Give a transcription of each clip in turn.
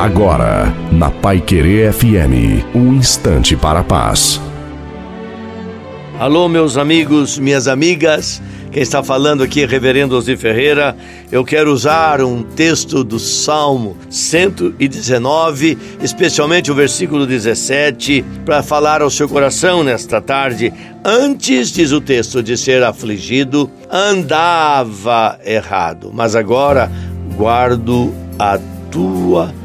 Agora, na Pai Querer FM, um instante para a paz. Alô, meus amigos, minhas amigas. Quem está falando aqui é Reverendo Ozzy Ferreira. Eu quero usar um texto do Salmo 119, especialmente o versículo 17, para falar ao seu coração nesta tarde. Antes, diz o texto, de ser afligido, andava errado, mas agora guardo a tua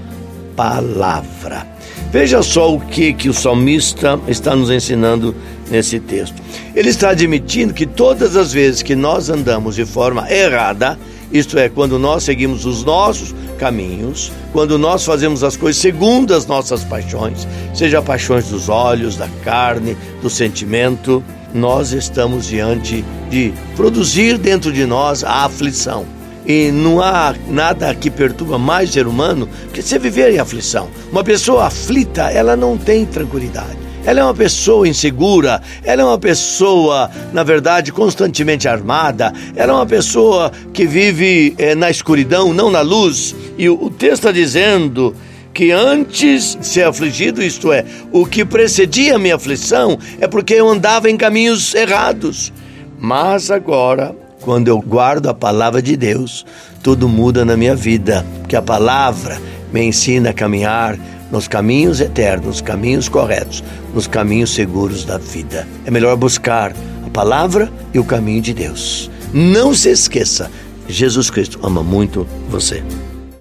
palavra. Veja só o que, que o salmista está nos ensinando nesse texto. Ele está admitindo que todas as vezes que nós andamos de forma errada, isto é, quando nós seguimos os nossos caminhos, quando nós fazemos as coisas segundo as nossas paixões, seja paixões dos olhos, da carne, do sentimento, nós estamos diante de produzir dentro de nós a aflição. E não há nada que perturba mais o ser humano que você viver em aflição. Uma pessoa aflita, ela não tem tranquilidade. Ela é uma pessoa insegura, ela é uma pessoa, na verdade, constantemente armada, ela é uma pessoa que vive é, na escuridão, não na luz. E o, o texto está dizendo que antes de ser afligido, isto é, o que precedia a minha aflição, é porque eu andava em caminhos errados. Mas agora quando eu guardo a palavra de Deus, tudo muda na minha vida, porque a palavra me ensina a caminhar nos caminhos eternos, nos caminhos corretos, nos caminhos seguros da vida. É melhor buscar a palavra e o caminho de Deus. Não se esqueça, Jesus Cristo ama muito você.